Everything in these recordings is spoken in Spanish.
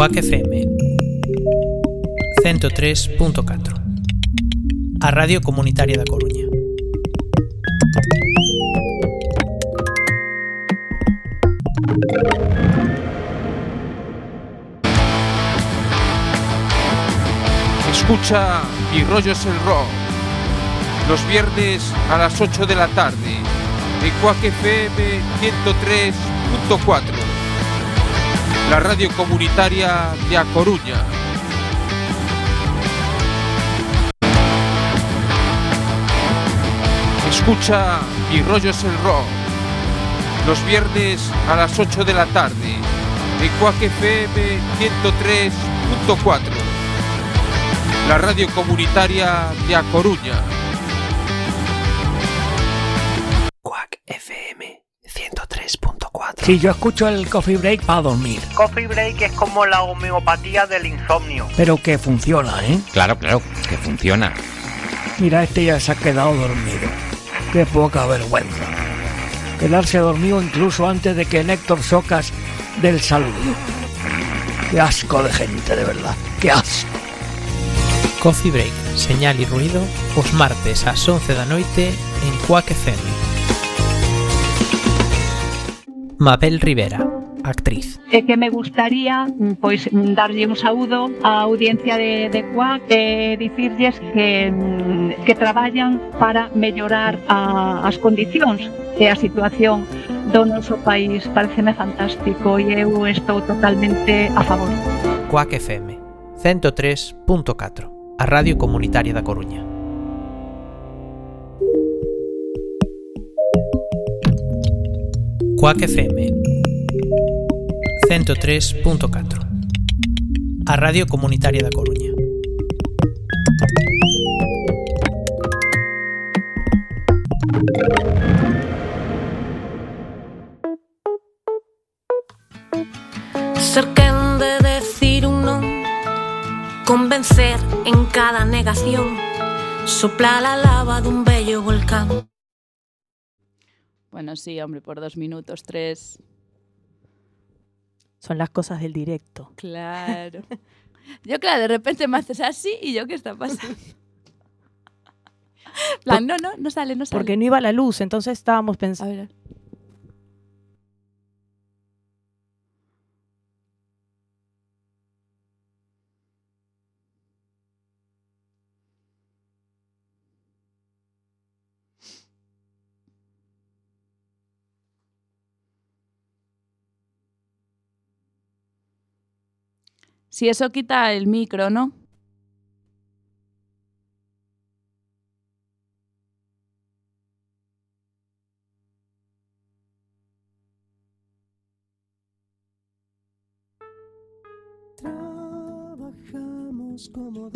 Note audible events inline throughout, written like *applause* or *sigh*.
Cuac FM 103.4 A Radio Comunitaria da Coruña Escucha Mi rollo es el rock. Los viernes a las 8 de la tarde. En Cuac FM 103.4. La radio comunitaria de A Coruña. Escucha Mi rollo es el rock. Los viernes a las 8 de la tarde. En Cuac FM 103.4 la radio comunitaria de A Coruña. Sí, yo escucho el coffee break para dormir, Coffee break es como la homeopatía del insomnio. pero que funciona, ¿eh? Claro, claro, que funciona. Mira, este ya se ha quedado dormido. Qué poca vergüenza. Quedarse dormido incluso antes de que Néctor Socas del saludo. Qué asco de gente, de verdad. Qué asco. Coffee Break, señal y ruido os martes ás 11 da noite en Cuac FM Mabel Rivera, actriz. É que me gustaría pois darlle un saúdo á audiencia de, de Cuac e eh, dicirlles que, mm, que traballan para mellorar a, as condicións e a situación do noso país. Pareceme fantástico e eu estou totalmente a favor. Cuac FM 103.4, a radio comunitaria da Coruña. Cuac FM 103.4 A radio comunitaria da Coruña. Ser quen de decir un non Convencer en cada negación Soplar a lava dun bello volcán Bueno, sí, hombre, por dos minutos, tres. Son las cosas del directo. Claro. *laughs* Yo, claro, de repente me haces así y yo, ¿qué está pasando? *laughs* plan, no, no, no sale, no sale. Porque no iba la luz, entonces estábamos pensando. Si eso quita el micro, ¿no? Trabajamos como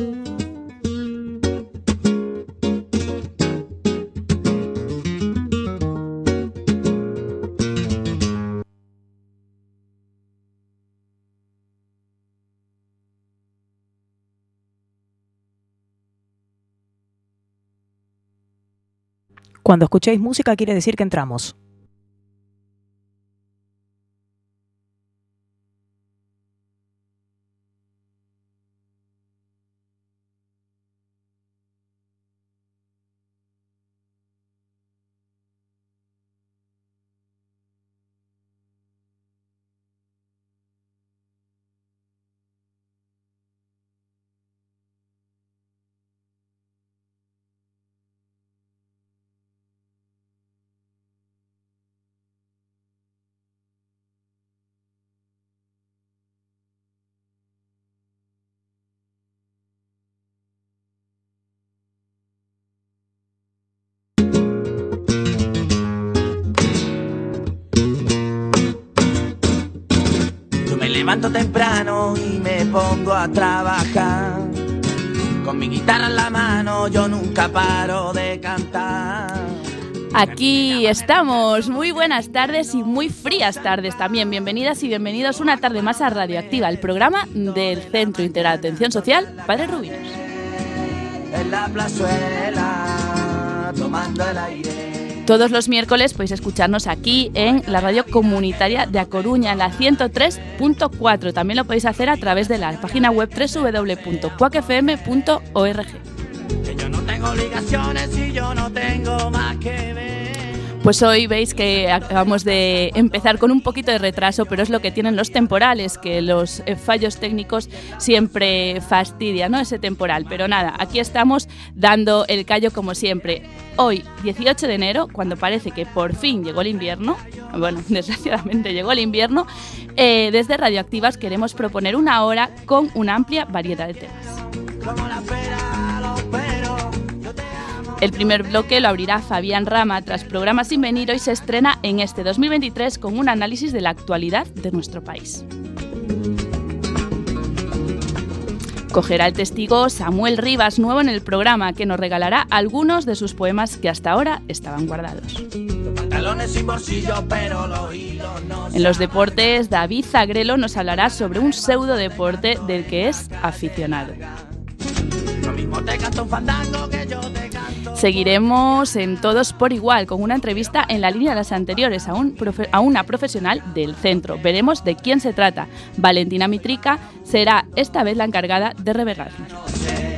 Cuando escuchéis música quiere decir que entramos. Levanto temprano y me pongo a trabajar. Con mi guitarra en la mano yo nunca paro de cantar. Aquí estamos. Muy buenas tardes y muy frías tardes también. Bienvenidas y bienvenidos una tarde más a Radioactiva, el programa del Centro Integral de Atención Social Padre Rubinos. En la plazuela, tomando el aire. Todos los miércoles podéis escucharnos aquí en la radio comunitaria de A Coruña, en la 103.4. También lo podéis hacer a través de la página web www.cuacfm.org. Que yo no tengo obligaciones y yo no tengo más que. Pues hoy veis que acabamos de empezar con un poquito de retraso, pero es lo que tienen los temporales, que los eh, fallos técnicos siempre fastidian, ¿no? Ese temporal. Pero nada, aquí estamos dando el callo como siempre. Hoy, 18 de enero, cuando parece que por fin llegó el invierno, bueno, *laughs* desgraciadamente llegó el invierno, eh, desde Radioactivas queremos proponer una hora con una amplia variedad de temas. El primer bloque lo abrirá Fabián Rama tras programa Sin Venir. Hoy se estrena en este 2023 con un análisis de la actualidad de nuestro país. Cogerá el testigo Samuel Rivas, nuevo en el programa, que nos regalará algunos de sus poemas que hasta ahora estaban guardados. En los deportes, David Zagrelo nos hablará sobre un pseudo deporte del que es aficionado. Seguiremos en Todos por Igual con una entrevista en la línea de las anteriores a una profesional del centro. Veremos de quién se trata. Valentina Mitrica será esta vez la encargada de revelarnos.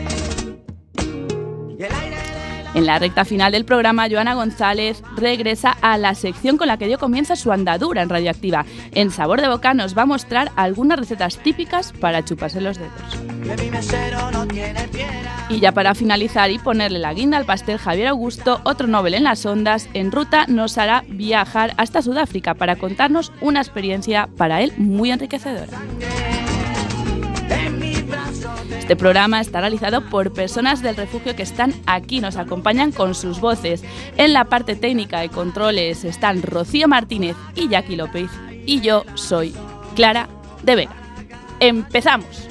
En la recta final del programa, Joana González regresa a la sección con la que dio comienza su andadura en Radioactiva. En Sabor de Boca nos va a mostrar algunas recetas típicas para chuparse los dedos. Y ya para finalizar y ponerle la guinda al pastel, Javier Augusto, otro Nobel en las ondas, en ruta nos hará viajar hasta Sudáfrica para contarnos una experiencia para él muy enriquecedora. Este programa está realizado por personas del refugio que están aquí, nos acompañan con sus voces. En la parte técnica y controles están Rocío Martínez y Jackie López. Y yo soy Clara de Vega. ¡Empezamos!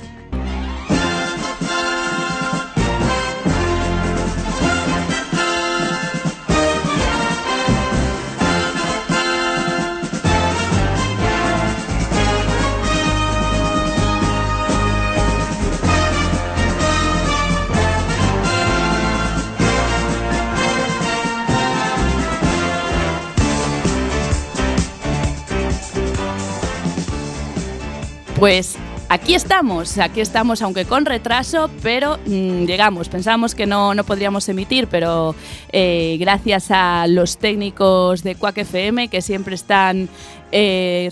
Pues aquí estamos, aquí estamos, aunque con retraso, pero mm, llegamos. Pensábamos que no, no podríamos emitir, pero eh, gracias a los técnicos de Quack FM que siempre están eh,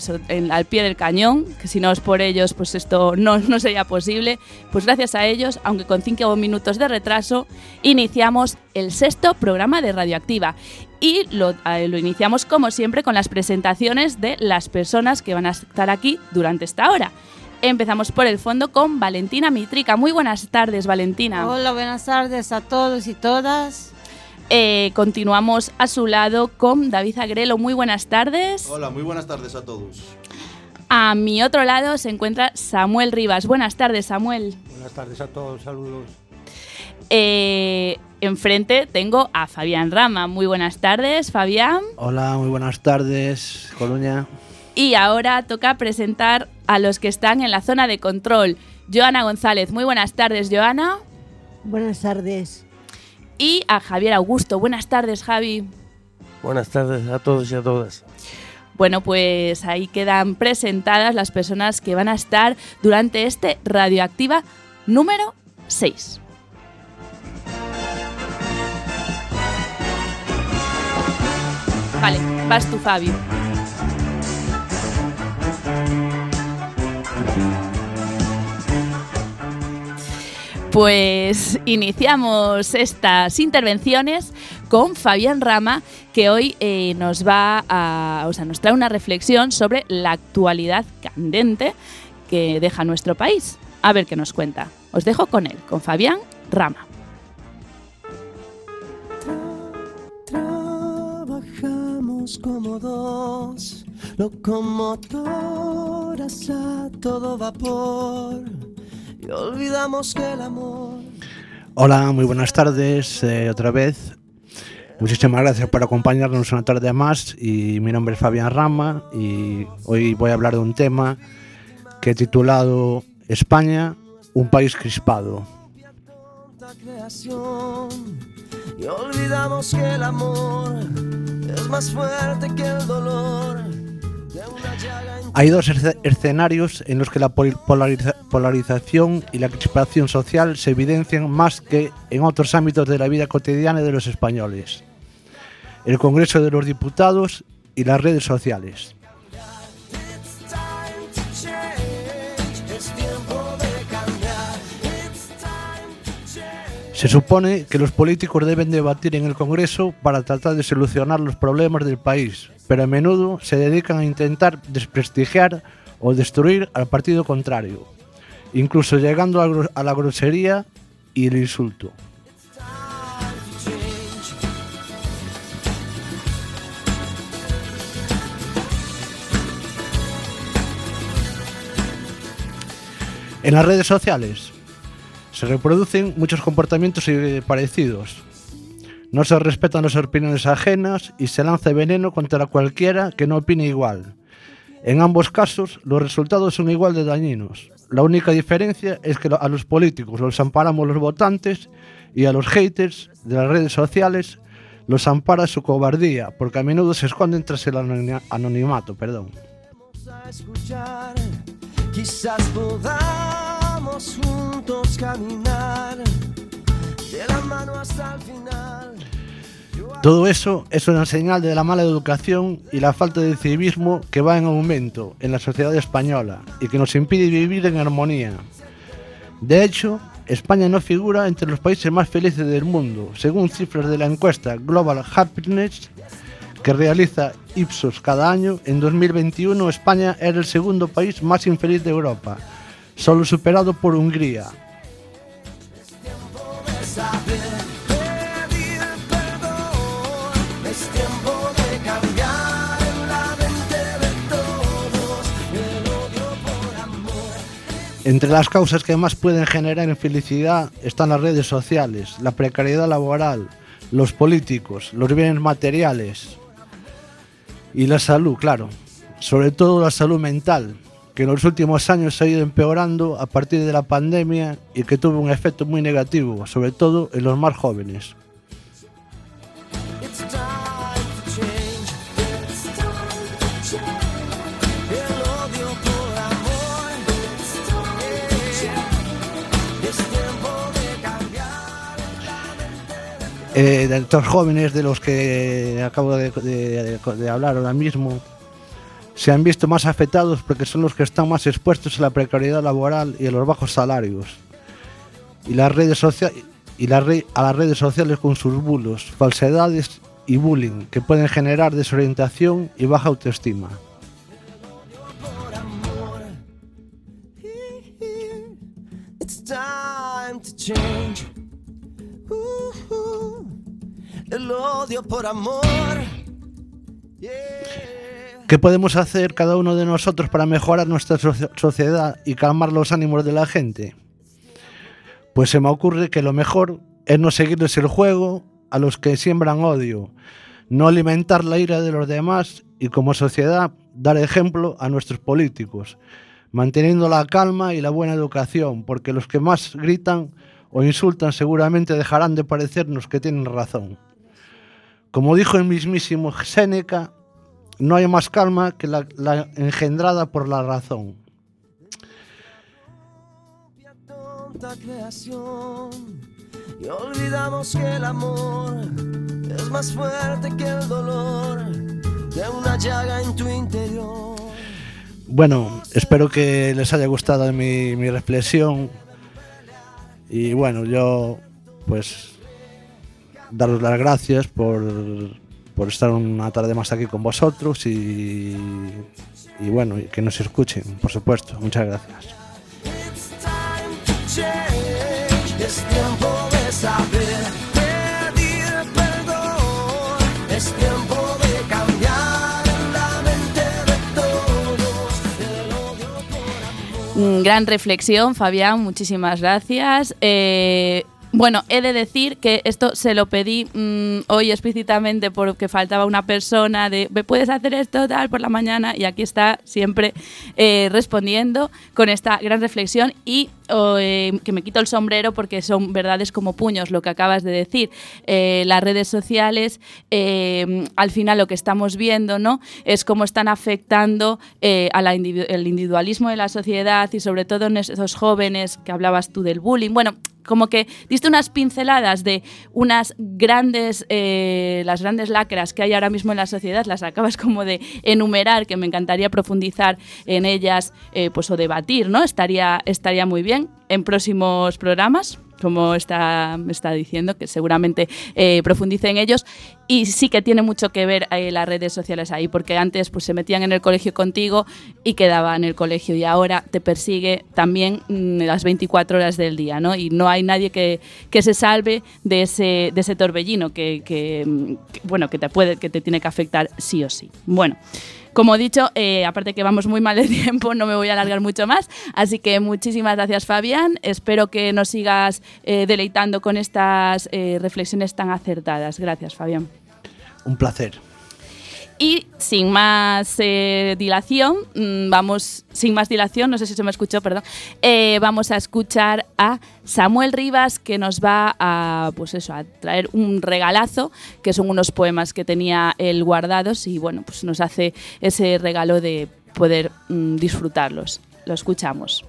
al pie del cañón, que si no es por ellos, pues esto no, *laughs* no sería posible. Pues gracias a ellos, aunque con cinco minutos de retraso, iniciamos el sexto programa de Radioactiva. Y lo, eh, lo iniciamos como siempre con las presentaciones de las personas que van a estar aquí durante esta hora. Empezamos por el fondo con Valentina Mitrica. Muy buenas tardes, Valentina. Hola, buenas tardes a todos y todas. Eh, continuamos a su lado con David Agrelo. Muy buenas tardes. Hola, muy buenas tardes a todos. A mi otro lado se encuentra Samuel Rivas. Buenas tardes, Samuel. Buenas tardes a todos, saludos. Eh, enfrente tengo a Fabián Rama. Muy buenas tardes, Fabián. Hola, muy buenas tardes, Coruña. Y ahora toca presentar a los que están en la zona de control. Joana González. Muy buenas tardes, Joana. Buenas tardes. Y a Javier Augusto. Buenas tardes, Javi. Buenas tardes a todos y a todas. Bueno, pues ahí quedan presentadas las personas que van a estar durante este Radioactiva número 6. Vale, vas tú, Fabio. Pues iniciamos estas intervenciones con Fabián Rama, que hoy eh, nos va a, o sea, nos trae una reflexión sobre la actualidad candente que deja nuestro país. A ver qué nos cuenta. Os dejo con él, con Fabián Rama. Trabajamos como dos locomotoras a todo vapor y olvidamos que el amor Hola, muy buenas tardes eh, otra vez. Muchísimas gracias por acompañarnos una tarde más y mi nombre es Fabián Rama y hoy voy a hablar de un tema que he titulado España, un país crispado. y olvidamos que el amor es más fuerte que el dolor Hay dos esce- escenarios en los que la pol- polariza- polarización y la crispación social se evidencian más que en otros ámbitos de la vida cotidiana de los españoles. El Congreso de los Diputados y las redes sociales. Se supone que los políticos deben debatir en el Congreso para tratar de solucionar los problemas del país, pero a menudo se dedican a intentar desprestigiar o destruir al partido contrario, incluso llegando a, la grosería y el insulto. En las redes sociales se reproducen muchos comportamientos eh, parecidos. No se respetan las opiniones ajenas y se lanza veneno contra cualquiera que no opine igual. En ambos casos, los resultados son igual de dañinos. La única diferencia es que a los políticos los amparamos los votantes y a los haters de las redes sociales los ampara su cobardía, porque a menudo se esconden tras el anoni- anonimato. Perdón. a escuchar. Quizás podamos juntos caminar de la mano hasta el final. Todo eso es una señal de la mala educación y la falta de civismo que va en aumento en la sociedad española y que nos impide vivir en armonía. De hecho, España no figura entre los países más felices del mundo, según cifras de la encuesta Global Happiness que realiza Ipsos cada año. En 2021 España era el segundo país más infeliz de Europa, solo superado por Hungría. Entre las causas que más pueden generar infelicidad están las redes sociales, la precariedad laboral, los políticos, los bienes materiales y la salud, claro. Sobre todo la salud mental, que en los últimos años se ha ido empeorando a partir de la pandemia y que tuvo un efecto muy negativo, sobre todo en los más jóvenes. Eh, de estos jóvenes de los que acabo de, de- de hablar ahora mismo se han visto más afectados porque son los que están más expuestos a la precariedad laboral y a los bajos salarios. Y las redes sociales y a las redes sociales con sus bulos, falsedades y bullying que pueden generar desorientación y baja autoestima. El odio por amor. ¿Qué podemos hacer cada uno de nosotros para mejorar nuestra soci- sociedad y calmar los ánimos de la gente? Pues se me ocurre que lo mejor es no seguirles el juego a los que siembran odio, no alimentar la ira de los demás y como sociedad dar ejemplo a nuestros políticos, manteniendo la calma y la buena educación, porque los que más gritan o insultan seguramente dejarán de parecernos que tienen razón. Como dijo el mismísimo Séneca, no hay más calma que la, la engendrada por la razón. y olvidamos que el amor es más fuerte que el dolor de una llaga en tu interior. Bueno, espero que les haya gustado mi, mi reflexión. Y bueno, yo pues daros las gracias por, por estar una tarde más aquí con vosotros y, y bueno, y que nos escuchen, por supuesto. Muchas gracias. It's time to change. Es tiempo de saber pedir perdón. Es tiempo de cambiar en la mente de todos el odio por Mm, Gran reflexión, Fabián, muchísimas gracias. Eh, Bueno, he de decir que esto se lo pedí mm, hoy explícitamente porque faltaba una persona de ¿me puedes hacer esto tal por la mañana? Y aquí está siempre eh, respondiendo con esta gran reflexión y eh, que me quito el sombrero porque son verdades como puños lo que acabas de decir. Eh, las redes sociales, eh, al final lo que estamos viendo, ¿no? Es cómo están afectando al individualismo de la sociedad y sobre todo en esos jóvenes que hablabas tú del bullying. Bueno, como que diste unas pinceladas de unas grandes, las grandes lacras que hay ahora mismo en la sociedad, las acabas como de enumerar, que me encantaría profundizar en ellas, pues o debatir, ¿no? Estaría, estaría muy bien en próximos programas como está, está diciendo, que seguramente eh, profundice en ellos. Y sí que tiene mucho que ver eh, las redes sociales ahí, porque antes pues, se metían en el colegio contigo y quedaba en el colegio, y ahora te persigue también mm, las 24 horas del día, ¿no? Y no hay nadie que, que se salve de ese, de ese torbellino que, que, mm, que, bueno, que te, puede, que te tiene que afectar sí o sí. Bueno. Como he dicho, eh, aparte que vamos muy mal de *laughs* tiempo, no me voy a alargar mucho más. Así que muchísimas gracias, Fabián. Espero que nos sigas eh, deleitando con estas eh, reflexiones tan acertadas. Gracias, Fabián. Un placer. Y sin más eh, dilación, mm, vamos, sin más dilación, no sé si se me escuchó, perdón, eh, vamos a escuchar a Samuel Rivas que nos va a, pues eso, a traer un regalazo, que son unos poemas que tenía él guardados y bueno, pues nos hace ese regalo de poder mm, disfrutarlos. Lo escuchamos.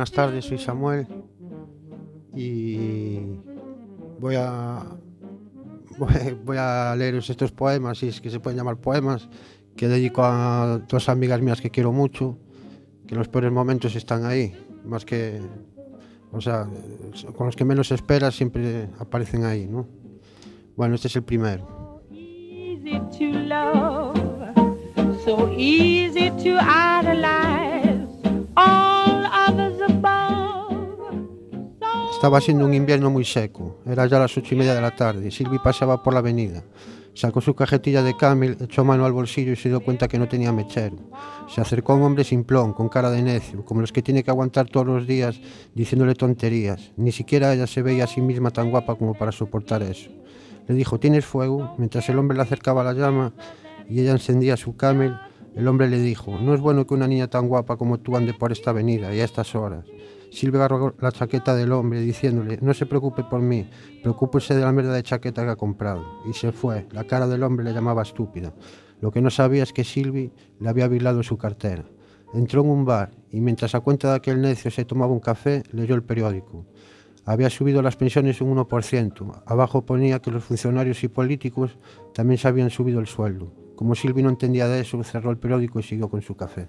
Buenas tardes, soy Samuel y voy a *laughs* voy- a leeros estos poemas, si es que se pueden llamar poemas, que dedico a dos amigas mías que quiero mucho, que en los peores momentos están ahí, más que, o sea, con los que menos esperas siempre aparecen ahí, ¿no? Bueno, este es el primero. so easy to idolize above. Estaba siendo un invierno muy seco. Era ya las ocho y media de la tarde. Silvi paseaba por la avenida. Sacó su cajetilla de Camel, echó mano al bolsillo y se dio cuenta que no tenía mechero. Se acercó a un hombre simplón, con cara de necio, como los que tiene que aguantar todos los días diciéndole tonterías. Ni siquiera ella se veía a sí misma tan guapa como para soportar eso. Le dijo, ¿tienes fuego? Mientras el hombre le acercaba la llama y ella encendía su Camel, el hombre le dijo, no es bueno que una niña tan guapa como tú ande por esta avenida y a estas horas. Silvia agarró la chaqueta del hombre diciéndole, no se preocupe por mí, preocúpese de la mierda de chaqueta que ha comprado. Y se fue. La cara del hombre le llamaba estúpida. Lo que no sabía es que Silvi le había vigilado su cartera. Entró en un bar y mientras a cuenta de aquel necio se tomaba un café, leyó el periódico. Había subido las pensiones un 1%. Abajo ponía que los funcionarios y políticos también se habían subido el sueldo. Como Silvi no entendía de eso, cerró el periódico y siguió con su café.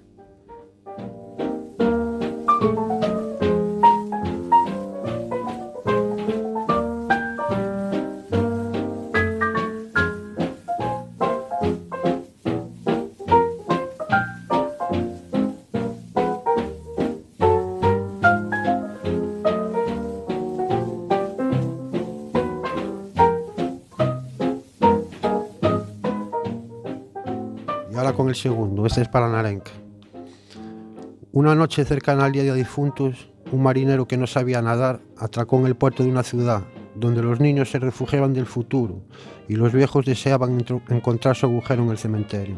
El segundo, este es para Narenca. Una noche cercana al Día de Difuntos, un marinero que no sabía nadar atracó en el puerto de una ciudad, donde los niños se refugiaban del futuro y los viejos deseaban encontrar su agujero en el cementerio.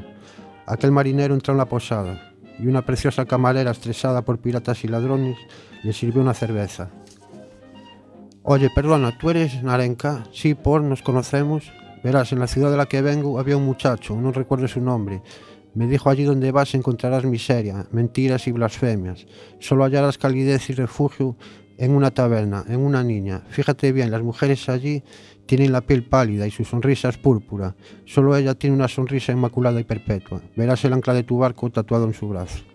Aquel marinero entró en la posada y una preciosa camarera estresada por piratas y ladrones le sirvió una cerveza. Oye, perdona, ¿tú eres Narenka? Sí, por, nos conocemos. Verás, en la ciudad de la que vengo había un muchacho, no recuerdo su nombre. Me dijo allí donde vas encontrarás miseria, mentiras y blasfemias. Solo hallarás calidez y refugio en una taberna, en una niña. Fíjate bien, las mujeres allí tienen la piel pálida y su sonrisa es púrpura. Solo ella tiene una sonrisa inmaculada y perpetua. Verás el ancla de tu barco tatuado en su brazo.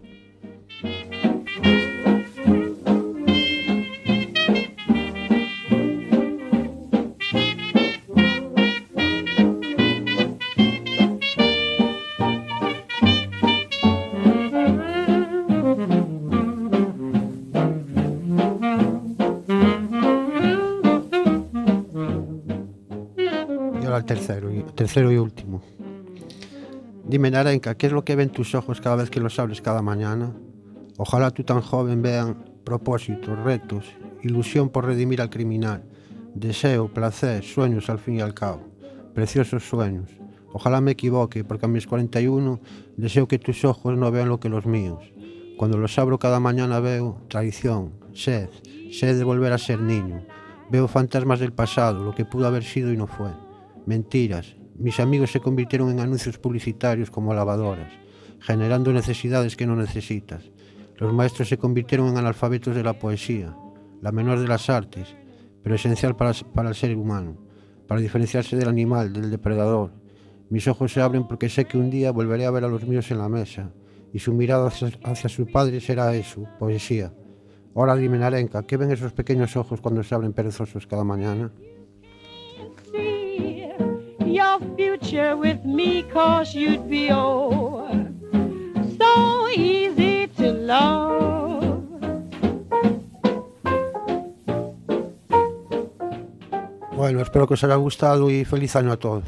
Dime, Narenka, ¿qué es lo que ven tus ojos cada vez que los abres cada mañana? Ojalá tú tan joven vean propósitos, retos, ilusión por redimir al criminal, deseo, placer, sueños al fin y al cabo, preciosos sueños. Ojalá me equivoque, porque a mis 41 deseo que tus ojos no vean lo que los míos. Cuando los abro cada mañana veo traición, sed, sed de volver a ser niño. Veo fantasmas del pasado, lo que pudo haber sido y no fue. Mentiras. Mis amigos se convirtieron en anuncios publicitarios como lavadoras, generando necesidades que no necesitas. Los maestros se convirtieron en analfabetos de la poesía, la menor de las artes, pero esencial para, el ser humano, para diferenciarse del animal, del depredador. Mis ojos se abren porque sé que un día volveré a ver a los míos en la mesa, y su mirada hacia, hacia su padre será eso, poesía. Ahora dime, Narenka, ¿qué ven esos pequeños ojos cuando se abren perezosos cada mañana? Your future with me cause you'd be oh so easy to love Bueno, espero que os haya gustado y feliz año a todos.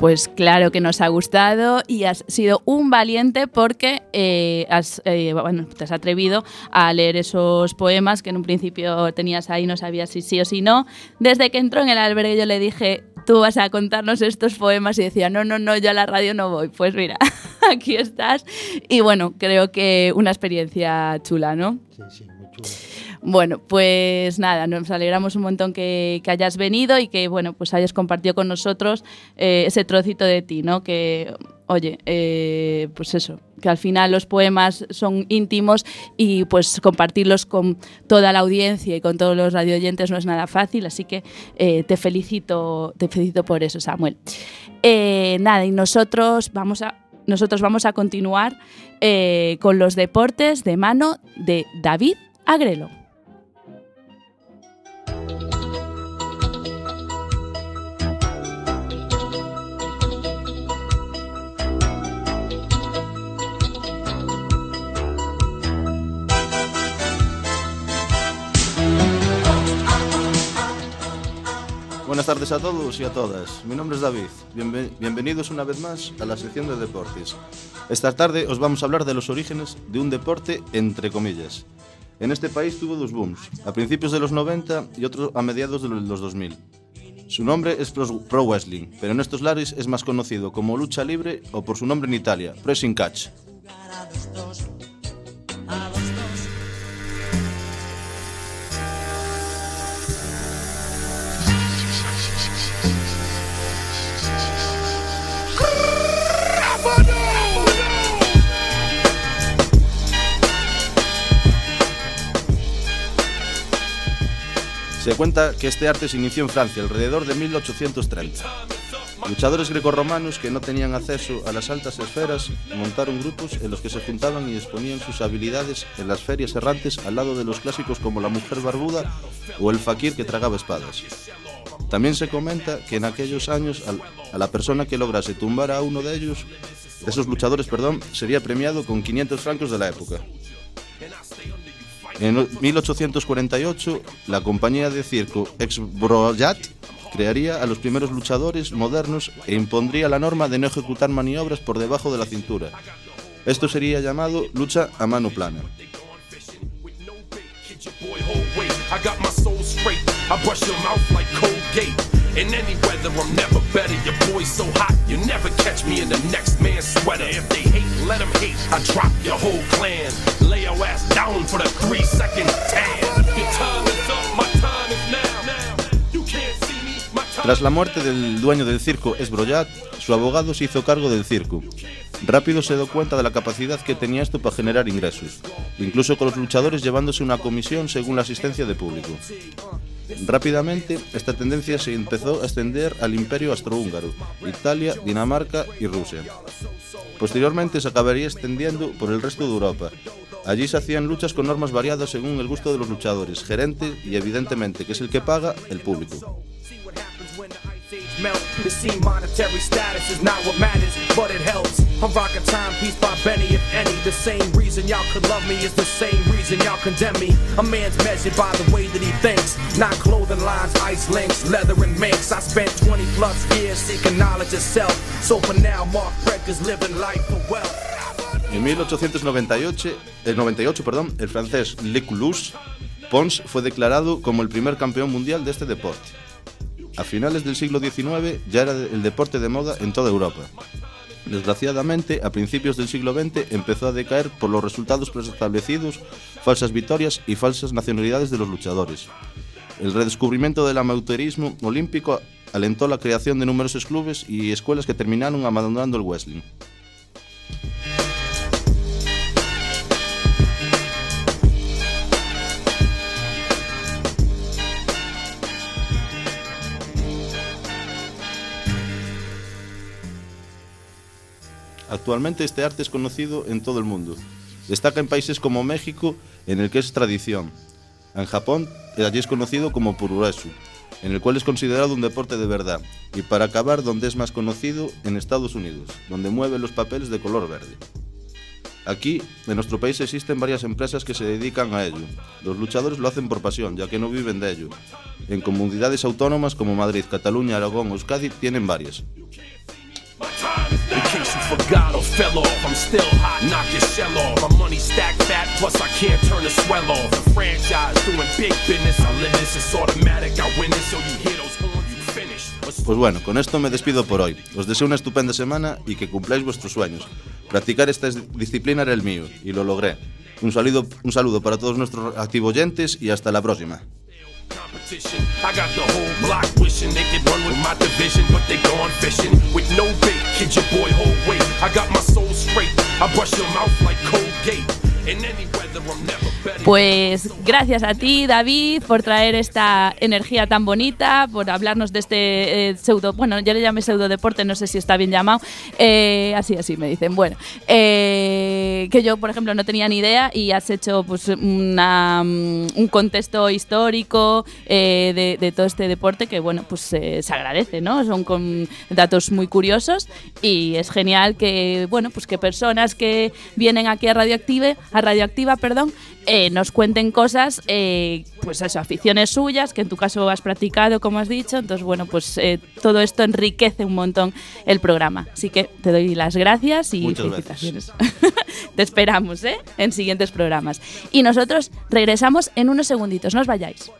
Pues claro que nos ha gustado y has sido un valiente porque eh, has, eh, bueno, te has atrevido a leer esos poemas que en un principio tenías ahí, no sabías si sí o si no. Desde que entró en el albergue yo le dije, tú vas a contarnos estos poemas y decía, no, no, no, yo a la radio no voy. Pues mira, *laughs* aquí estás. Y bueno, creo que una experiencia chula, ¿no? Sí, sí, muy chulo. Bueno, pues nada, nos alegramos un montón que, hayas venido y que, bueno, pues hayas compartido con nosotros eh, ese trocito de ti, ¿no? Que, oye, eh, pues eso, que al final los poemas son íntimos y pues compartirlos con toda la audiencia y con todos los radioyentes no es nada fácil, así que eh, te felicito, te felicito por eso, Samuel. Nada, y nosotros vamos a nosotros vamos a continuar con los deportes de mano de David Agrelo. Buenas tardes a todos y a todas. Mi nombre es David. Bienve- bienvenidos una vez más a la sección de deportes. Esta tarde os vamos a hablar de los orígenes de un deporte entre comillas. En este país tuvo dos booms, a principios de los 90 y otro a mediados de los 2000. Su nombre es pro pro wrestling, pero en estos lares es más conocido como lucha libre o por su nombre en Italia, pressing catch. Se cuenta que este arte se inició en Francia alrededor de 1830. Luchadores grecorromanos que no tenían acceso a las altas esferas montaron grupos en los que se juntaban y exponían sus habilidades en las ferias errantes al lado de los clásicos como la mujer barbuda o el fakir que tragaba espadas. También se comenta que en aquellos años a la persona que lograse tumbar a uno de ellos, de esos luchadores, perdón, sería premiado con 500 francos de la época. En 1848, la compañía de circo Exbrojat crearía a los primeros luchadores modernos e impondría la norma de no ejecutar maniobras por debajo de la cintura. Esto sería llamado lucha a mano plana. In any weather, I'm never better. Your boy's so hot, you never catch me in the next man's sweater. If they hate, let them hate. I drop your whole clan. Lay your ass down for the three second tan. Your time Tras la muerte del dueño del circo Esbrollat, su abogado se hizo cargo del circo. Rápido se dio cuenta de la capacidad que tenía esto para generar ingresos, incluso con los luchadores llevándose una comisión según la asistencia de público. Rápidamente, esta tendencia se empezó a extender al imperio austrohúngaro, Italia, Dinamarca y Rusia. Posteriormente se acabaría extendiendo por el resto de Europa. Allí se hacían luchas con normas variadas según el gusto de los luchadores, gerentes y evidentemente, que es el que paga, el público. Melt. It seems monetary status is not what matters, but it helps. I'm rocking timepiece by Benny, if any. The same reason y'all could love me is the same reason y'all condemn me. A man's measured by the way that he thinks, not clothing lines, ice links, leather and minks. I spent 20 plus years seeking knowledge of self. So for now, Mark Breckers living life for wealth. En 1898, el 98, perdón, el francés Le Coulous Pons fue declarado como el primer campeón mundial de este deporte. A finales del siglo XIX ya era el deporte de moda en toda Europa. Desgraciadamente, a principios del siglo XX empezó a decaer por los resultados preestablecidos, falsas victorias y falsas nacionalidades de los luchadores. El redescubrimiento del amateurismo olímpico alentó la creación de numerosos clubes y escuelas que terminaron abandonando el wrestling. Actualmente este arte es conocido en todo el mundo. Destaca en países como México, en el que es tradición. En Japón, allí es conocido como pururesu, en el cual es considerado un deporte de verdad. Y para acabar, donde es más conocido, en Estados Unidos, donde mueve los papeles de color verde. Aquí, en nuestro país, existen varias empresas que se dedican a ello. Los luchadores lo hacen por pasión, ya que no viven de ello. En comunidades autónomas como Madrid, Cataluña, Aragón o Euskadi tienen varias. Forgot or fell off, I'm still hot, knock your shell off. My money stacked fat, plus I can't turn the swell off. The franchise doing big business, I live this, it's automatic, I win this, so you hear those horns, you finish. Pues bueno, con esto me despido por hoy. Os deseo una estupenda semana y que cumpláis vuestros sueños. Practicar esta es- disciplina era el mío y lo logré. Un saludo, un saludo para todos nuestros activos oyentes y hasta la próxima. Competition. I got the whole block wishing they could run with my division, but they gone fishing with no bait. Kid your boy, hold weight. I got my soul straight. I brush your mouth like Colgate. Pues gracias a ti, David, por traer esta energía tan bonita, por hablarnos de este eh, pseudo, bueno, yo le llamé pseudo deporte, no sé si está bien llamado, eh, así, así me dicen, bueno, eh, que yo, por ejemplo, no tenía ni idea y has hecho pues una, mm, un contexto histórico de, todo este deporte que, bueno, pues se agradece, ¿no? Son con datos muy curiosos y es genial que, bueno, pues que personas que vienen aquí a Radioactive, a Radioactiva, perdón, eh, nos cuenten cosas, eh, pues eso, aficiones suyas, que en tu caso has practicado, como has dicho. Entonces, bueno, pues eh, todo esto enriquece un montón el programa. Así que te doy las gracias y Muchas felicitaciones. *laughs* te esperamos, ¿eh? En siguientes programas. Y nosotros regresamos en unos segunditos, no os vayáis.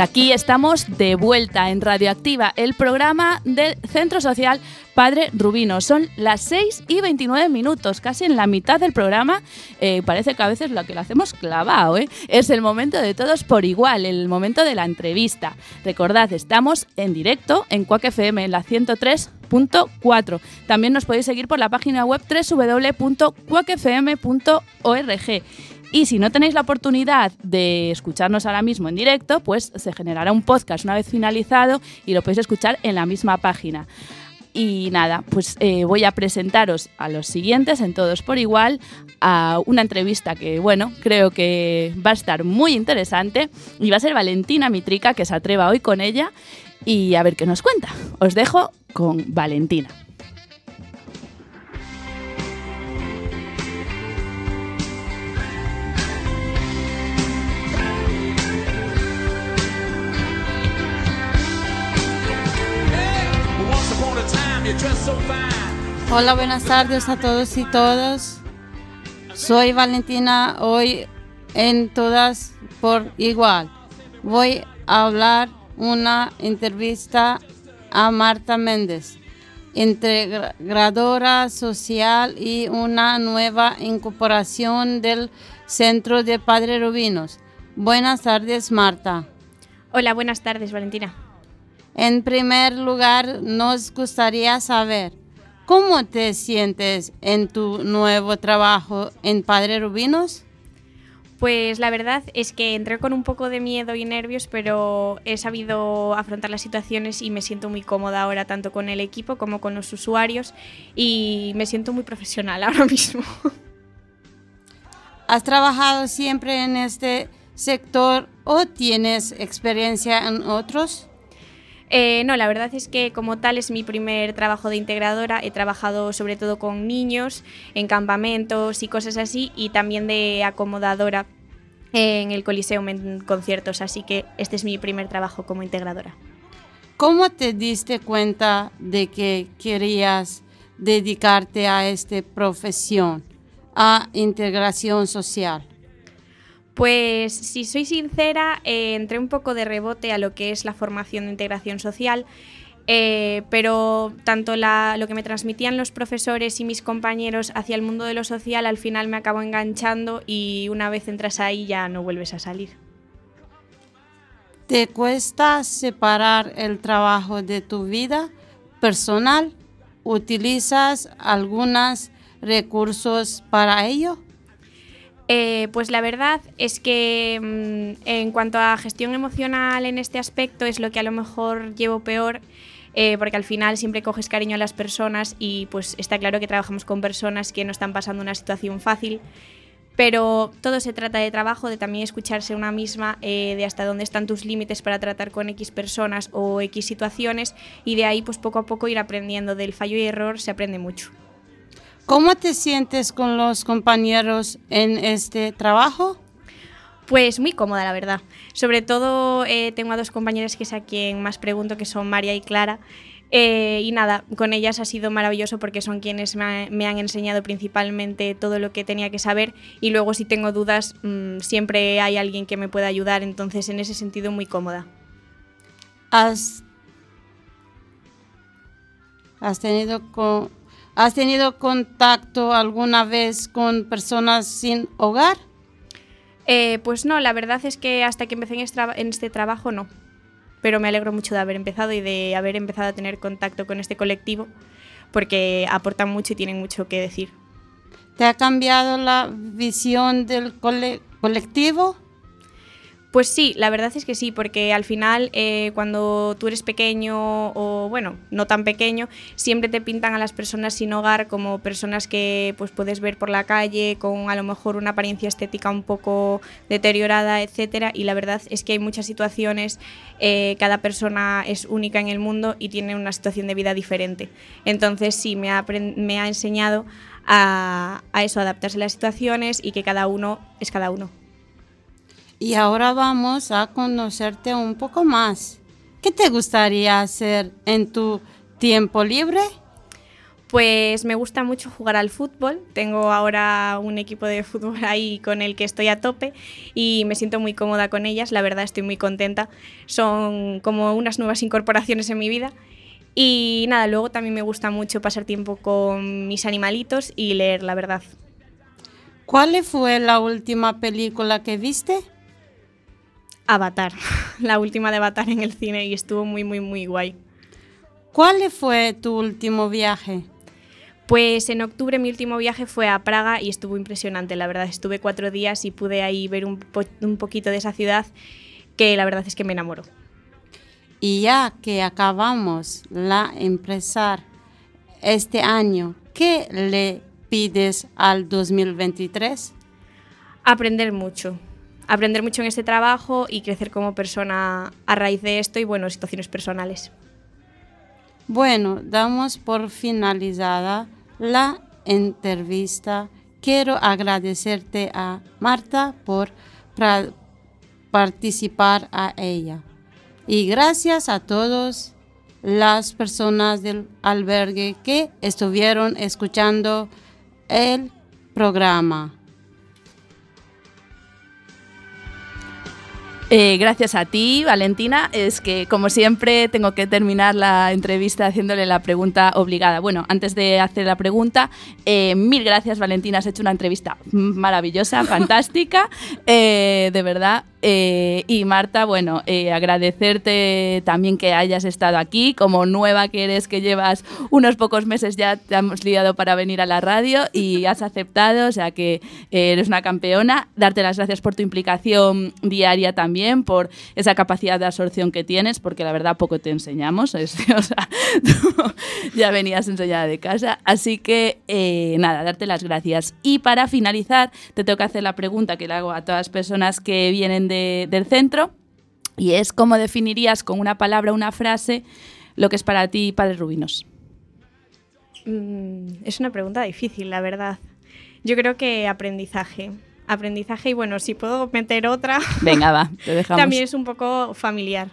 Aquí estamos de vuelta en Radioactiva, el programa del Centro Social Padre Rubino. Son las 6 y 29 minutos, casi en la mitad del programa. Eh, parece que a veces lo que lo hacemos clavado, ¿eh? Es el momento de todos por igual, el momento de la entrevista. Recordad, estamos en directo en Quack FM, en la 103.4. También nos podéis seguir por la página web www.quackfm.org. Y si no tenéis la oportunidad de escucharnos ahora mismo en directo, pues se generará un podcast una vez finalizado y lo podéis escuchar en la misma página. Y nada, pues eh, voy a presentaros a los siguientes, en todos por igual, a una entrevista que, bueno, creo que va a estar muy interesante y va a ser Valentina Mitrica, que se atreva hoy con ella y a ver qué nos cuenta. Os dejo con Valentina. Hola, buenas tardes a todos y todas. Soy Valentina, hoy en todas por igual. Voy a hablar una entrevista a Marta Méndez, integradora social y una nueva incorporación del Centro de Padre Rubinos. Buenas tardes, Marta. Hola, buenas tardes, Valentina. En primer lugar, nos gustaría saber cómo te sientes en tu nuevo trabajo en Padre Rubinos. Pues la verdad es que entré con un poco de miedo y nervios, pero he sabido afrontar las situaciones y me siento muy cómoda ahora, tanto con el equipo como con los usuarios, y me siento muy profesional *laughs* ahora mismo. ¿Has trabajado siempre en este sector o tienes experiencia en otros? Eh, no, la verdad es que como tal es mi primer trabajo de integradora. He trabajado sobre todo con niños, en campamentos y cosas así, y también de acomodadora en el Coliseum en conciertos, así que este es mi primer trabajo como integradora. ¿Cómo te diste cuenta de que querías dedicarte a esta profesión, a integración social? Pues si soy sincera, eh, entré un poco de rebote a lo que es la formación de integración social, eh, pero tanto lo que me transmitían los profesores y mis compañeros hacia el mundo de lo social al final me acabó enganchando y una vez entras ahí ya no vuelves a salir. ¿Te cuesta separar el trabajo de tu vida personal? ¿Utilizas algunos recursos para ello? Eh, pues la verdad es que mm, en cuanto a gestión emocional en este aspecto es lo que a lo mejor llevo peor, eh, porque al final siempre coges cariño a las personas y pues está claro que trabajamos con personas que no están pasando una situación fácil, pero todo se trata de trabajo, de también escucharse una misma, eh, de hasta dónde están tus límites para tratar con X personas o X situaciones y de ahí pues poco a poco ir aprendiendo del fallo y error se aprende mucho. ¿Cómo te sientes con los compañeros en este trabajo? Pues muy cómoda, la verdad. Sobre todo eh, tengo a dos compañeras que es a quien más pregunto, que son María y Clara. Eh, y nada, con ellas ha sido maravilloso porque son quienes me, ha- me han enseñado principalmente todo lo que tenía que saber y luego si tengo dudas mm, siempre hay alguien que me pueda ayudar, entonces en ese sentido muy cómoda. ¿Has, has tenido co- ¿Has tenido contacto alguna vez con personas sin hogar? Eh, pues no, la verdad es que hasta que empecé en este, en este trabajo no. Pero me alegro mucho de haber empezado y de haber empezado a tener contacto con este colectivo porque aportan mucho y tienen mucho que decir. ¿Te ha cambiado la visión del cole- colectivo? Pues sí, la verdad es que sí, porque al final eh, cuando tú eres pequeño o bueno, no tan pequeño, siempre te pintan a las personas sin hogar como personas que pues puedes ver por la calle con a lo mejor una apariencia estética un poco deteriorada, etcétera. Y la verdad es que hay muchas situaciones, eh, cada persona es única en el mundo y tiene una situación de vida diferente. Entonces sí, me ha, me ha enseñado a, a eso, adaptarse a las situaciones y que cada uno es cada uno. Y ahora vamos a conocerte un poco más. ¿Qué te gustaría hacer en tu tiempo libre? Pues me gusta mucho jugar al fútbol. Tengo ahora un equipo de fútbol ahí con el que estoy a tope y me siento muy cómoda con ellas. La verdad estoy muy contenta. Son como unas nuevas incorporaciones en mi vida. Y nada, luego también me gusta mucho pasar tiempo con mis animalitos y leer, la verdad. ¿Cuál fue la última película que viste? Avatar, *laughs* la última de Avatar en el cine y estuvo muy, muy, muy guay. ¿Cuál fue tu último viaje? Pues en octubre mi último viaje fue a Praga y estuvo impresionante, la verdad. Estuve cuatro días y pude ahí ver un, po- un poquito de esa ciudad que la verdad es que me enamoró. Y ya que acabamos la empezar este año, ¿qué le pides al 2023? Aprender mucho. Aprender mucho en este trabajo y crecer como persona a raíz de esto y, bueno, situaciones personales. Bueno, damos por finalizada la entrevista. Quiero agradecerte a Marta por participar a ella. Y gracias a todas las personas del albergue que estuvieron escuchando el programa. Eh, gracias a ti, Valentina. Es que, como siempre, tengo que terminar la entrevista haciéndole la pregunta obligada. Bueno, antes de hacer la pregunta, eh, mil gracias, Valentina. Has hecho una entrevista maravillosa, *laughs* fantástica, eh, de verdad. Y Marta, bueno, agradecerte también que hayas estado aquí, como nueva que eres, que llevas unos pocos meses ya te hemos liado para venir a la radio y *laughs* has aceptado, o sea que eres una campeona. Darte las gracias por tu implicación diaria también, por esa capacidad de absorción que tienes, porque la verdad poco te enseñamos, *laughs* o sea, tú ya venías enseñada de casa. Así que eh, nada, darte las gracias. Y para finalizar, te tengo que hacer la pregunta que le hago a todas las personas que vienen de- del centro, y es cómo definirías con una palabra, una frase, lo que es para ti Padres Rubinos. Mm, es una pregunta difícil, la verdad. Yo creo que aprendizaje. Aprendizaje y bueno, si puedo meter otra, *laughs* Venga, va, te dejamos. también es un poco familiar.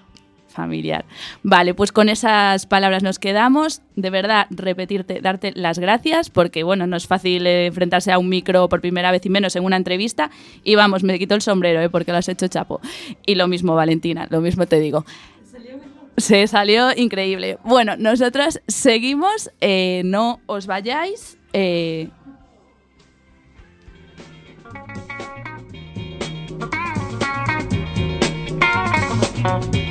familiar. Vale, pues con esas palabras nos quedamos. De verdad, repetirte, darte las gracias, porque bueno, no es fácil eh, enfrentarse a un micro por primera vez y menos en una entrevista. Y vamos, me quito el sombrero, eh, porque lo has hecho chapo. Y lo mismo, Valentina, lo mismo te digo. Se salió increíble. Bueno, nosotras seguimos, eh, no os vayáis. eh, Bye.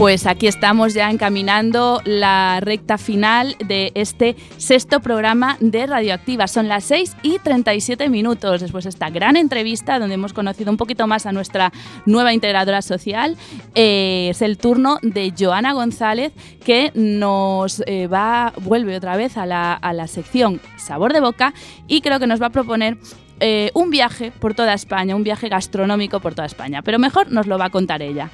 Pues aquí estamos ya encaminando la recta final de este sexto programa de Radioactiva. Son las 6 y 37 minutos después de esta gran entrevista donde hemos conocido un poquito más a nuestra nueva integradora social. Eh, es el turno de Joana González que nos eh, va, vuelve otra vez a la, a la sección Sabor de Boca y creo que nos va a proponer eh, un viaje por toda España, un viaje gastronómico por toda España. Pero mejor nos lo va a contar ella.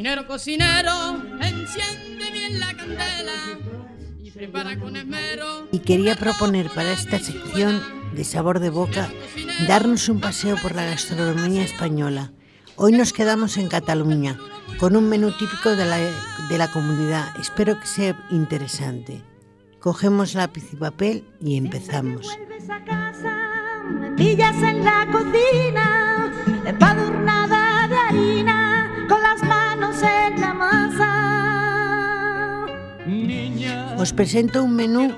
Cocinero, cocinero, enciende bien la candela y prepara con esmero. y quería proponer para esta sección de sabor de boca darnos un paseo por la gastronomía española. Hoy nos quedamos en Cataluña con un menú típico de la, de la comunidad. Espero que sea interesante. Cogemos lápiz y papel y empezamos. Me pillas en la cocina, en la masa. Os presento un menú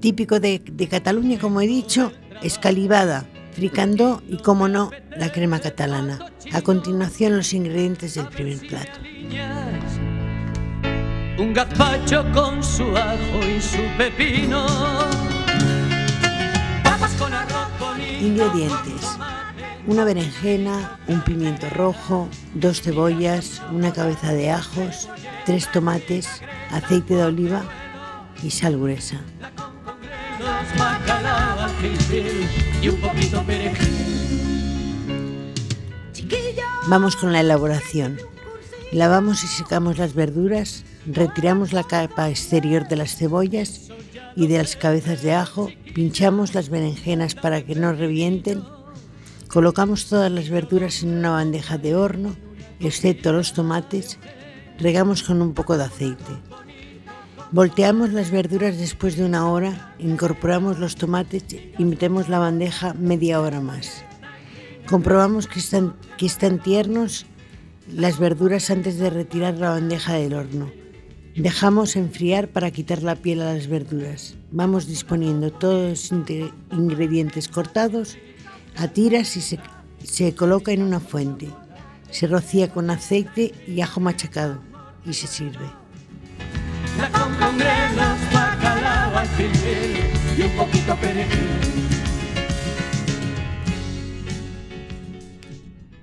típico de, de Cataluña, como he dicho, escalivada, fricandó y, como no, la crema catalana. A continuación, los ingredientes del primer plato. Un gazpacho con su ajo y su pepino. Papas con arroz bonito. Ingredientes. Una berenjena, un pimiento rojo, dos cebollas, una cabeza de ajos, tres tomates, aceite de oliva y sal gruesa. Vamos con la elaboración. Lavamos y secamos las verduras, retiramos la capa exterior de las cebollas y de las cabezas de ajo, pinchamos las berenjenas para que no revienten, colocamos todas las verduras en una bandeja de horno, excepto los tomates, regamos con un poco de aceite. Volteamos las verduras después de una hora, incorporamos los tomates y metemos la bandeja media hora más. Comprobamos que están, que están tiernos las verduras antes de retirar la bandeja del horno. Dejamos enfriar para quitar la piel a las verduras. Vamos disponiendo todos los ingredientes cortados a tiras y se, se coloca en una fuente. Se rocía con aceite y ajo machacado y se sirve. La con congrelos, bacalao y un poquito perejil.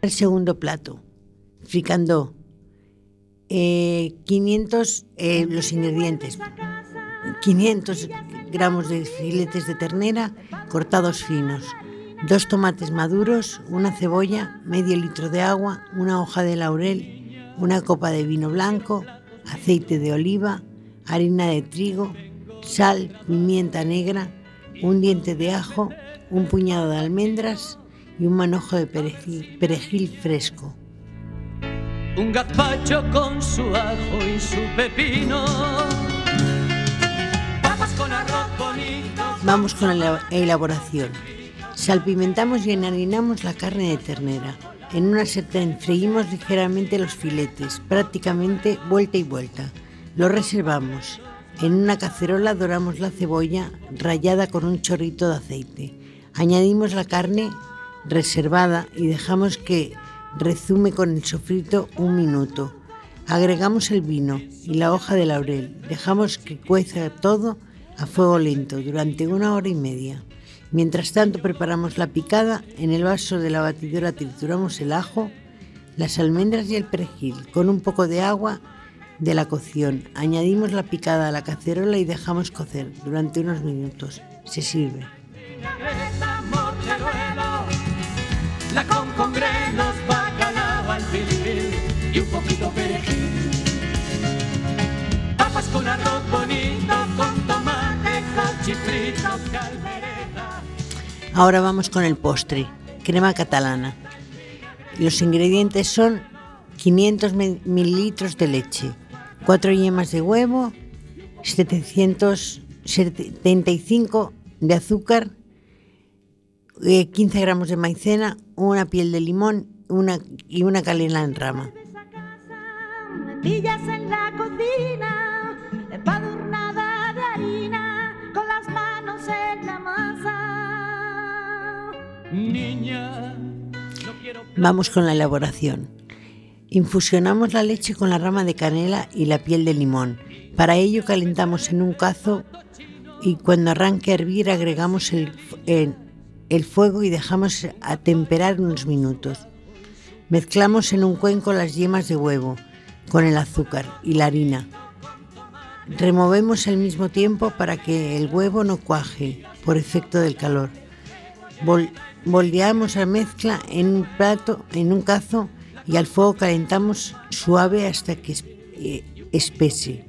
El segundo plato, fricandó. Eh, 500, eh, los ingredientes. 500 gramos de filetes de ternera cortados finos, dos tomates maduros, una cebolla, medio litro de agua, una hoja de laurel, una copa de vino blanco, aceite de oliva, harina de trigo, sal, pimienta negra, un diente de ajo, un puñado de almendras y un manojo de perejil, perejil fresco. Un gazpacho con su ajo y su pepino. Papas con arroz bonito. Vamos con la elaboración. Salpimentamos y enharinamos la carne de ternera. En una sartén freímos ligeramente los filetes, prácticamente vuelta y vuelta. Lo reservamos. En una cacerola doramos la cebolla rallada con un chorrito de aceite. Añadimos la carne reservada y dejamos que rezume con el sofrito un minuto. Agregamos el vino y la hoja de laurel. Dejamos que cueza todo a fuego lento durante una hora y media. Mientras tanto preparamos la picada. En el vaso de la batidora trituramos el ajo, las almendras y el perejil con un poco de agua de la cocción. Añadimos la picada a la cacerola y dejamos cocer durante unos minutos. Se sirve. La con congrelos, bacalao al y un poquito perejil. Papas con arroz bonito, con tomate, caldereta. Ahora vamos con el postre, crema catalana. Los ingredientes son 500 mi- mililitros de leche, 4 yemas de huevo, 775 de azúcar, eh, 15 gramos de maicena, una piel de limón y una canela en rama. En la cocina, empadurnada de harina, con las manos en la Vamos con la elaboración. Infusionamos la leche con la rama de canela y la piel de limón. Para ello calentamos en un cazo y cuando arranque a hervir agregamos el, el- fuego y dejamos a temperar unos minutos. Mezclamos en un cuenco las yemas de huevo con el azúcar y la harina. Removemos al mismo tiempo para que el huevo no cuaje por efecto del calor. Vol- moldeamos la mezcla en un plato, en un cazo y al fuego calentamos suave hasta que eh, espese.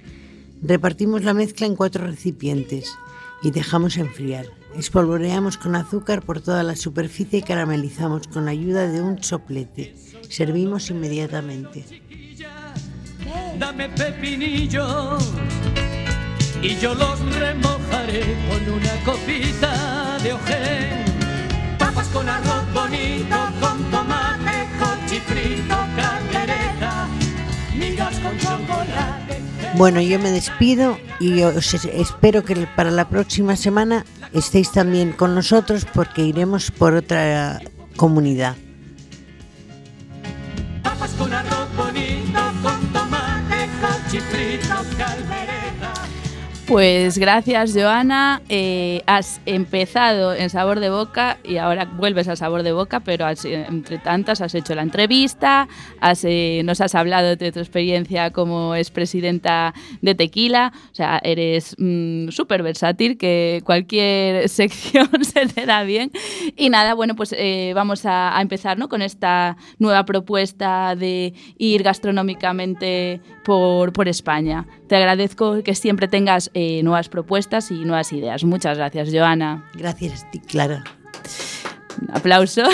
Repartimos la mezcla en cuatro recipientes y dejamos enfriar. Espolvoreamos con azúcar por toda la superficie y caramelizamos con ayuda de un soplete. Servimos inmediatamente. dame pepinillos y yo los remojaré con una copita de ojén. Con arroz bonito, con tomate, cochifrito, caldereta, migas con chocolate. Bueno, yo me despido y os es- espero que para la próxima semana estéis también con nosotros porque iremos por otra comunidad. Papas con arroz Pues gracias, Joana. Eh, has empezado en Sabor de Boca y ahora vuelves a Sabor de Boca, pero has, entre tantas has hecho la entrevista, has, eh, nos has hablado de tu experiencia como expresidenta de Tequila. O sea, eres mm, súper versátil, que cualquier *laughs* sección *laughs* se te da bien. Y nada, bueno, pues eh, vamos a, a empezar ¿no? con esta nueva propuesta de ir gastronómicamente por, por España. Te agradezco que siempre tengas eh, nuevas propuestas y nuevas ideas. Muchas gracias, Joana. Gracias a ti, Clara. Un aplauso. *laughs*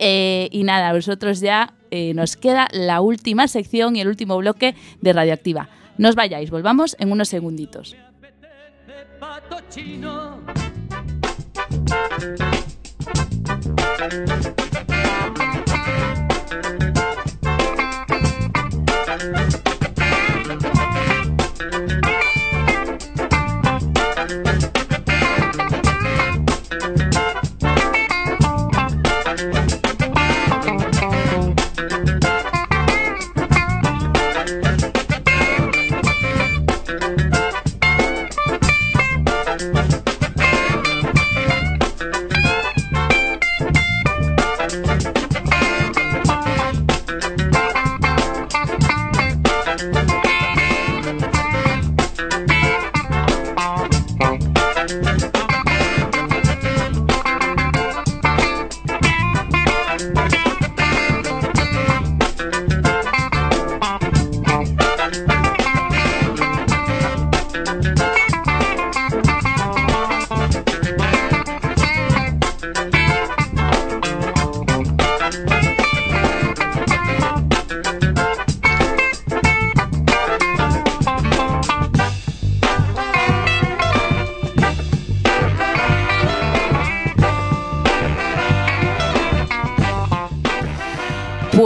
Eh, y nada, a vosotros ya eh, nos queda la última sección y el último bloque de Radioactiva. No os vayáis, volvamos en unos segunditos.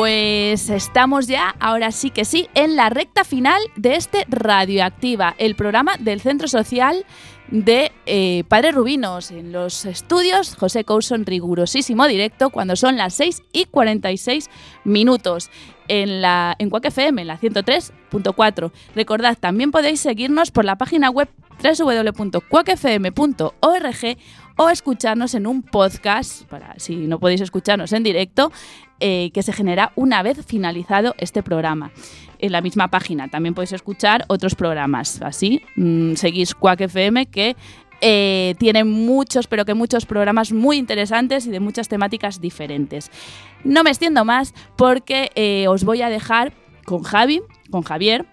Pues estamos ya, ahora sí que sí, en la recta final de este Radioactiva, el programa del Centro Social de eh, Padre Rubinos. En los estudios, José Couson, rigurosísimo directo, cuando son las 6 y 46 minutos. En, la, en Quack FM, en la 103.4. Recordad, también podéis seguirnos por la página web www.quackfm.org o escucharnos en un podcast, para si no podéis escucharnos en directo, eh, que se genera una vez finalizado este programa. En la misma página también podéis escuchar otros programas. Así, mm, seguís Quack FM que eh, tiene muchos, pero que muchos programas muy interesantes y de muchas temáticas diferentes. No me extiendo más porque eh, os voy a dejar con Javi, con Javier,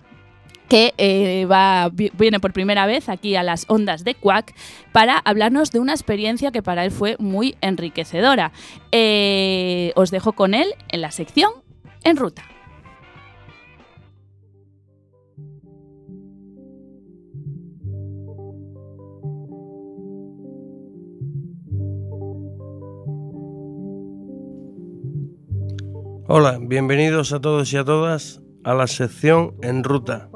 que eh, va, vi- viene por primera vez aquí a las ondas de Quack para hablarnos de una experiencia que para él fue muy enriquecedora. Eh, os dejo con él en la sección En Ruta. Hola, bienvenidos a todos y a todas a la sección En Ruta.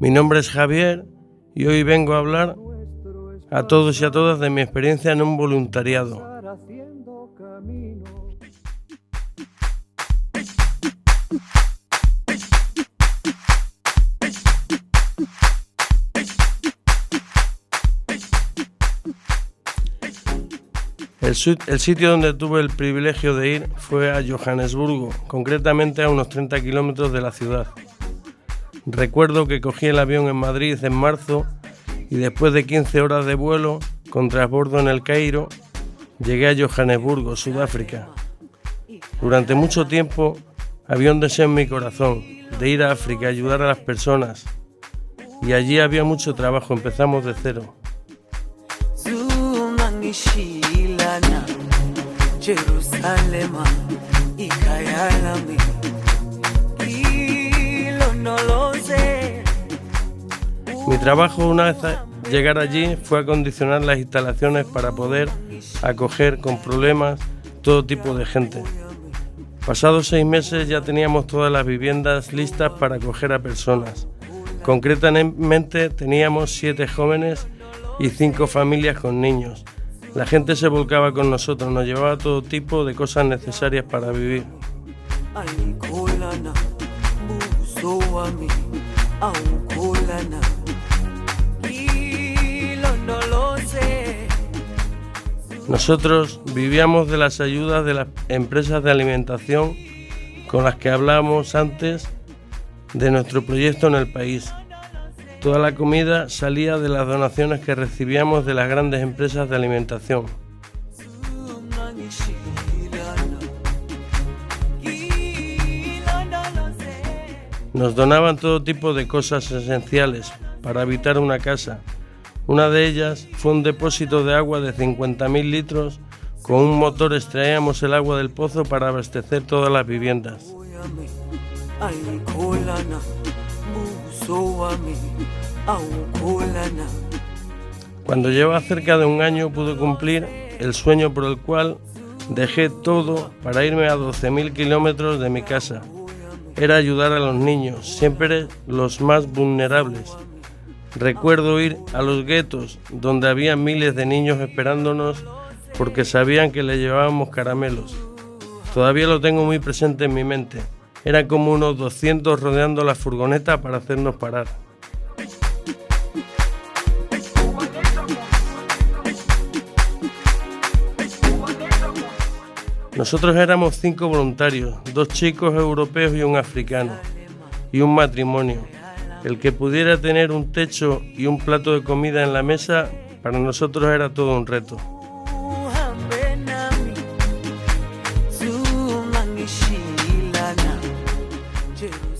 Mi nombre es Javier y hoy vengo a hablar a todos y a todas de mi experiencia en un voluntariado. El, sitio donde tuve el privilegio de ir fue a Johannesburgo, concretamente a unos 30 kilómetros de la ciudad. Recuerdo que cogí el avión en Madrid en marzo y después de 15 horas de vuelo con transbordo en el Cairo, llegué a Johannesburgo, Sudáfrica. Durante mucho tiempo había un deseo en mi corazón de ir a África, ayudar a las personas. Y allí había mucho trabajo, empezamos de cero. Mi trabajo una vez llegar allí fue acondicionar las instalaciones para poder acoger con problemas todo tipo de gente. Pasados seis meses ya teníamos todas las viviendas listas para acoger a personas. Concretamente teníamos siete jóvenes y cinco familias con niños. La gente se volcaba con nosotros, nos llevaba todo tipo de cosas necesarias para vivir. Nosotros vivíamos de las ayudas de las empresas de alimentación con las que hablábamos antes de nuestro proyecto en el país. Toda la comida salía de las donaciones que recibíamos de las grandes empresas de alimentación. Nos donaban todo tipo de cosas esenciales para habitar una casa. Una de ellas fue un depósito de agua de 50.000 litros. Con un motor extraíamos el agua del pozo para abastecer todas las viviendas. Cuando lleva cerca de un año pude cumplir el sueño por el cual dejé todo para irme a 12.000 kilómetros de mi casa. Era ayudar a los niños, siempre los más vulnerables. Recuerdo ir a los guetos donde había miles de niños esperándonos porque sabían que le llevábamos caramelos. Todavía lo tengo muy presente en mi mente. Eran como unos 200 rodeando la furgoneta para hacernos parar. Nosotros éramos cinco voluntarios, dos chicos europeos y un africano, y un matrimonio. El que pudiera tener un techo y un plato de comida en la mesa, para nosotros era todo un reto.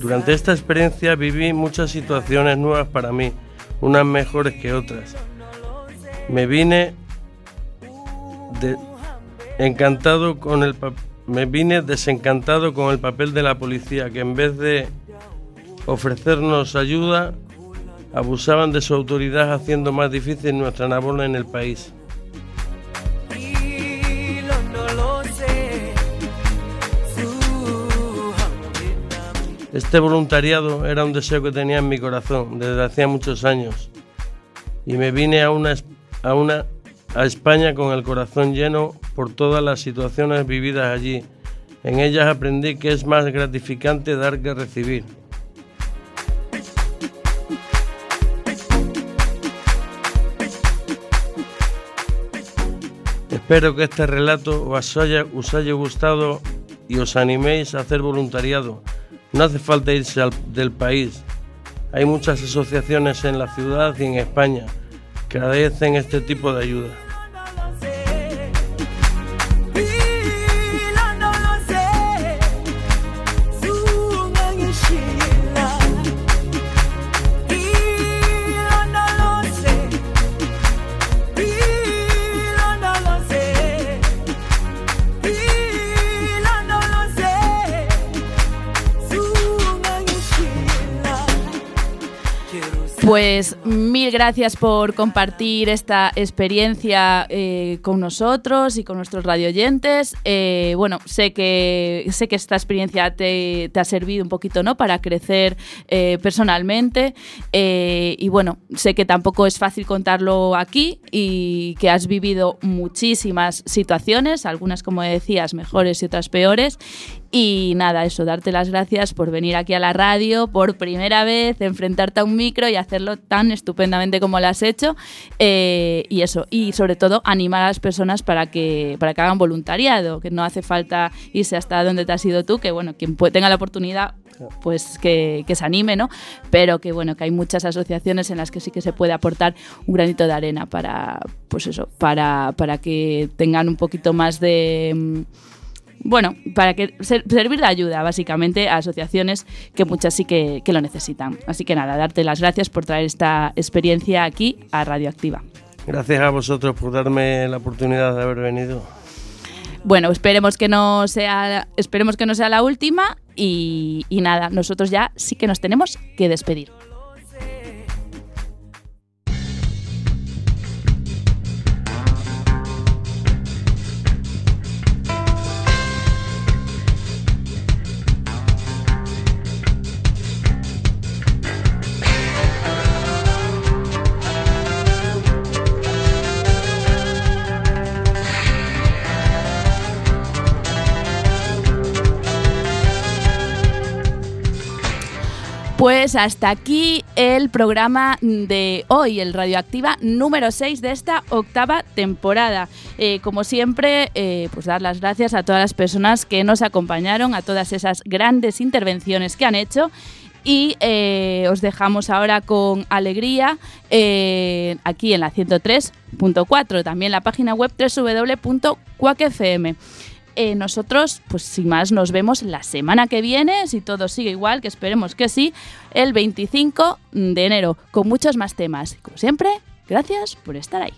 Durante esta experiencia viví muchas situaciones nuevas para mí, unas mejores que otras. Me vine encantado con el me vine desencantado con el papel de la policía que en vez de ofrecernos ayuda abusaban de su autoridad haciendo más difícil nuestra labor en el país. Este voluntariado era un deseo que tenía en mi corazón desde hacía muchos años y me vine a una, a una a España con el corazón lleno por todas las situaciones vividas allí. En ellas aprendí que es más gratificante dar que recibir. Espero que este relato os haya, gustado y os animéis a hacer voluntariado. No hace falta irse al- del país. Hay muchas asociaciones en la ciudad y en España que agradecen este tipo de ayuda. Pues mil gracias por compartir esta experiencia eh, con nosotros y con nuestros radioyentes. Eh, bueno, sé que, sé que esta experiencia te, te ha servido un poquito ¿no? para crecer eh, personalmente eh, y bueno, sé que tampoco es fácil contarlo aquí y que has vivido muchísimas situaciones, algunas como decías mejores y otras peores. Y nada, eso, darte las gracias por venir aquí a la radio por primera vez, enfrentarte a un micro y hacerlo tan estupendamente como lo has hecho. Eh, y eso, y sobre todo animar a las personas para que, para que hagan voluntariado, que no hace falta irse hasta donde te has ido tú, que bueno, quien tenga la oportunidad, pues que, que se anime, ¿no? Pero que bueno, que hay muchas asociaciones en las que sí que se puede aportar un granito de arena para, pues eso, para, para que tengan un poquito más de... bueno, para que ser- servir de ayuda básicamente a asociaciones que muchas sí que, que lo necesitan. Así que nada, darte las gracias por traer esta experiencia aquí a Radioactiva. Gracias a vosotros por darme la oportunidad de haber venido. Bueno, esperemos que no sea, esperemos que no sea la última y, y nada, nosotros ya sí que nos tenemos que despedir. Pues hasta aquí el programa de hoy, el Radioactiva número 6 de esta octava temporada. Eh, como siempre, eh, pues dar las gracias a todas las personas que nos acompañaron, a todas esas grandes intervenciones que han hecho. Y eh, os dejamos ahora con alegría aquí en la 103.4, también la página web www.cuacfm. Eh, nosotros, pues sin más, nos vemos la semana que viene, si todo sigue igual, que esperemos que sí, el 25 de enero, con muchos más temas. Como siempre, gracias por estar ahí.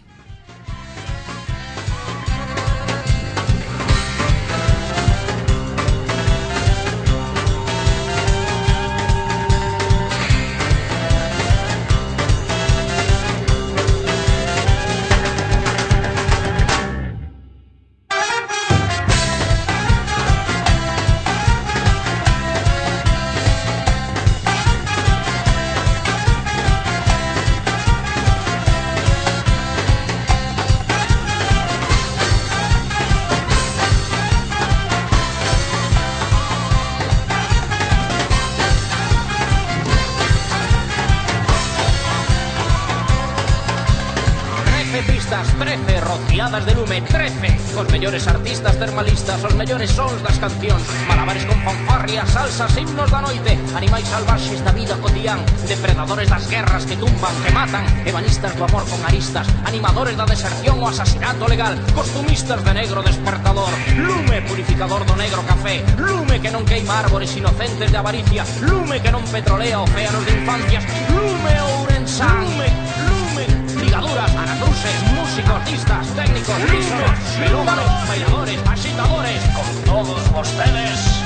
Os mellores artistas termalistas Os mellores sons das cancións. Malabares con fanfarrias, salsas, himnos da noite. Animais salvaxes da vida cotián Depredadores das guerras que tumban, que matan. Ebanistas do amor con aristas Animadores da deserción o asasinato legal. Costumistas de negro despertador Lume purificador do negro café. Lume que non queima árbores inocentes de avaricia. Lume que non petrolea océanos de infancias. Lume ourensán Lume, lume, ligaduras, anacruces, músicos, artistas, técnicos, pisos, melómanos, bailadores, agitadores, con todos ustedes.